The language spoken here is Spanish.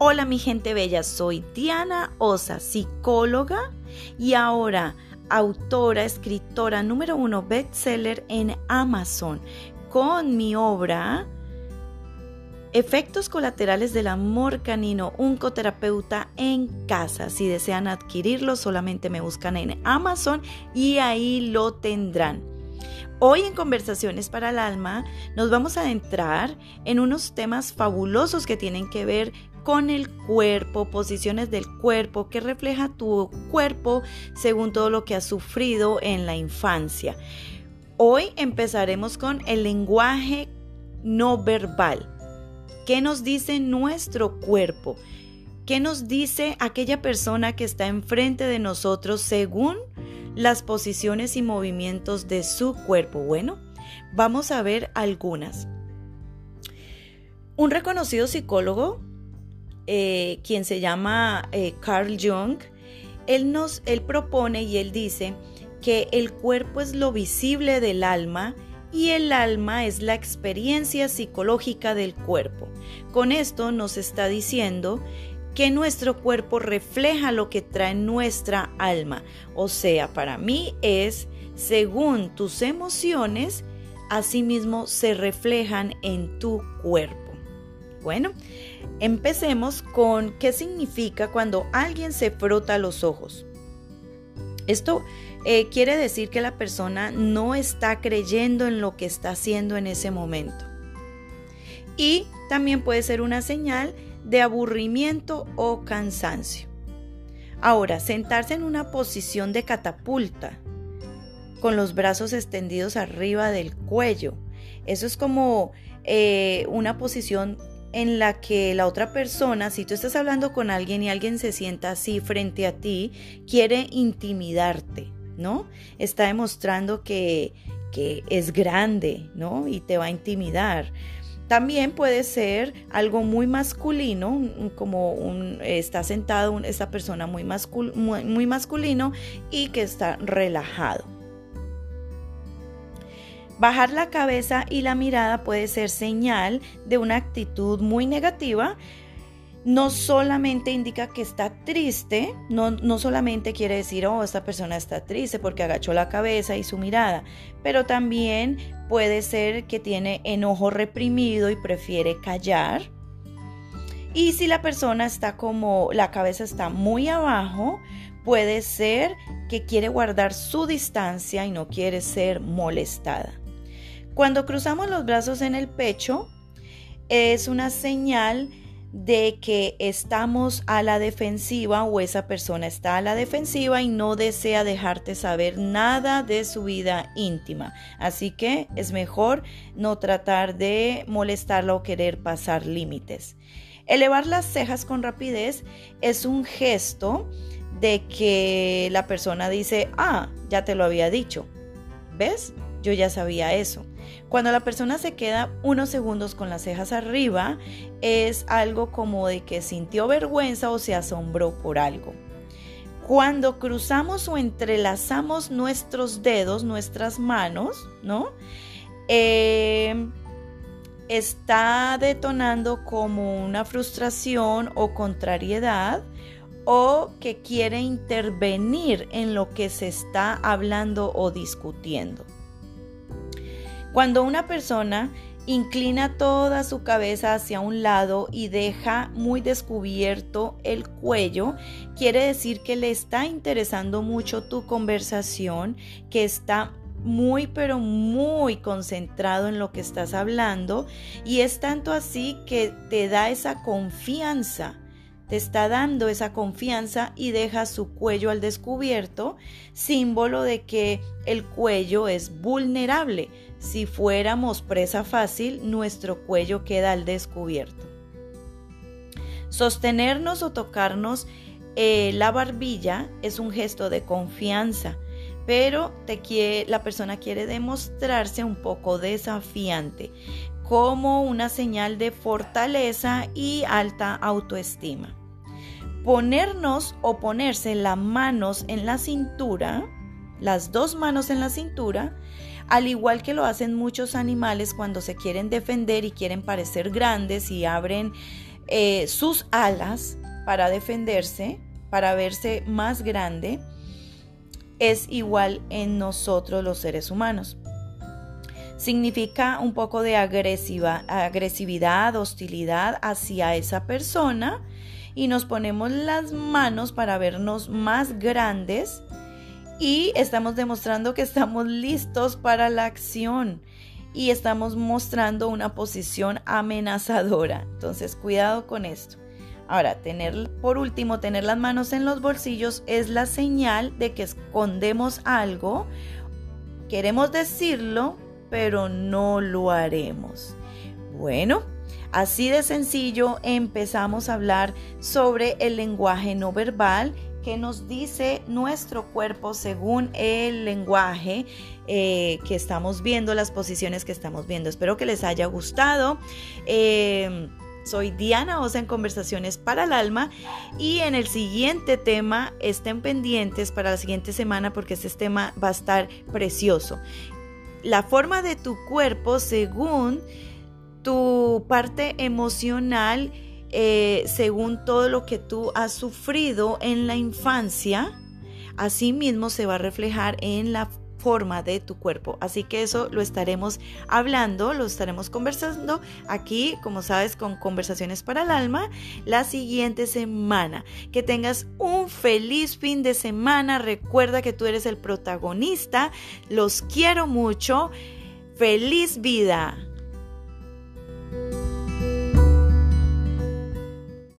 Hola mi gente bella, soy Diana Osa, psicóloga y ahora autora, escritora número uno bestseller en Amazon con mi obra Efectos colaterales del amor canino, un coterapeuta en casa. Si desean adquirirlo, solamente me buscan en Amazon y ahí lo tendrán. Hoy en Conversaciones para el Alma nos vamos a adentrar en unos temas fabulosos que tienen que ver con el cuerpo, posiciones del cuerpo, que refleja tu cuerpo según todo lo que has sufrido en la infancia. Hoy empezaremos con el lenguaje no verbal. ¿Qué nos dice nuestro cuerpo? ¿Qué nos dice aquella persona que está enfrente de nosotros según las posiciones y movimientos de su cuerpo? Bueno, vamos a ver algunas. Un reconocido psicólogo eh, quien se llama eh, Carl Jung, él, nos, él propone y él dice que el cuerpo es lo visible del alma y el alma es la experiencia psicológica del cuerpo. Con esto nos está diciendo que nuestro cuerpo refleja lo que trae nuestra alma. O sea, para mí es según tus emociones, asimismo se reflejan en tu cuerpo. Bueno, empecemos con qué significa cuando alguien se frota los ojos. Esto eh, quiere decir que la persona no está creyendo en lo que está haciendo en ese momento. Y también puede ser una señal de aburrimiento o cansancio. Ahora, sentarse en una posición de catapulta, con los brazos extendidos arriba del cuello. Eso es como eh, una posición en la que la otra persona, si tú estás hablando con alguien y alguien se sienta así frente a ti, quiere intimidarte, ¿no? Está demostrando que, que es grande, ¿no? Y te va a intimidar. También puede ser algo muy masculino, como un, está sentado esta persona muy, muy masculino y que está relajado. Bajar la cabeza y la mirada puede ser señal de una actitud muy negativa. No solamente indica que está triste, no, no, solamente quiere decir, oh, esta persona está triste porque agachó la cabeza y su mirada, pero también puede ser que tiene enojo reprimido y prefiere callar. Y si la persona está como la cabeza está muy abajo, puede ser que quiere guardar su distancia y no quiere ser molestada. Cuando cruzamos los brazos en el pecho, es una señal de que estamos a la defensiva o esa persona está a la defensiva y no desea dejarte saber nada de su vida íntima. Así que es mejor no tratar de molestarla o querer pasar límites. Elevar las cejas con rapidez es un gesto de que la persona dice, ah, ya te lo había dicho. ¿Ves? Yo ya sabía eso. Cuando la persona se queda unos segundos con las cejas arriba, es algo como de que sintió vergüenza o se asombró por algo. Cuando cruzamos o entrelazamos nuestros dedos, nuestras manos, ¿no? Eh, está detonando como una frustración o contrariedad o que quiere intervenir en lo que se está hablando o discutiendo. Cuando una persona inclina toda su cabeza hacia un lado y deja muy descubierto el cuello, quiere decir que le está interesando mucho tu conversación, que está muy pero muy concentrado en lo que estás hablando y es tanto así que te da esa confianza te está dando esa confianza y deja su cuello al descubierto, símbolo de que el cuello es vulnerable. Si fuéramos presa fácil, nuestro cuello queda al descubierto. Sostenernos o tocarnos eh, la barbilla es un gesto de confianza, pero la persona quiere demostrarse un poco desafiante, como una señal de fortaleza y alta autoestima ponernos o ponerse las manos en la cintura, las dos manos en la cintura, al igual que lo hacen muchos animales cuando se quieren defender y quieren parecer grandes y abren eh, sus alas para defenderse, para verse más grande, es igual en nosotros los seres humanos. Significa un poco de agresiva, agresividad, hostilidad hacia esa persona y nos ponemos las manos para vernos más grandes y estamos demostrando que estamos listos para la acción y estamos mostrando una posición amenazadora. Entonces, cuidado con esto. Ahora, tener, por último, tener las manos en los bolsillos es la señal de que escondemos algo. Queremos decirlo, pero no lo haremos. Bueno, así de sencillo empezamos a hablar sobre el lenguaje no verbal que nos dice nuestro cuerpo según el lenguaje eh, que estamos viendo, las posiciones que estamos viendo. Espero que les haya gustado. Eh, soy Diana Osa en Conversaciones para el Alma y en el siguiente tema estén pendientes para la siguiente semana porque este tema va a estar precioso. La forma de tu cuerpo según tu parte emocional eh, según todo lo que tú has sufrido en la infancia, así mismo se va a reflejar en la forma de tu cuerpo. Así que eso lo estaremos hablando, lo estaremos conversando aquí, como sabes, con conversaciones para el alma la siguiente semana. Que tengas un feliz fin de semana. Recuerda que tú eres el protagonista. Los quiero mucho. Feliz vida.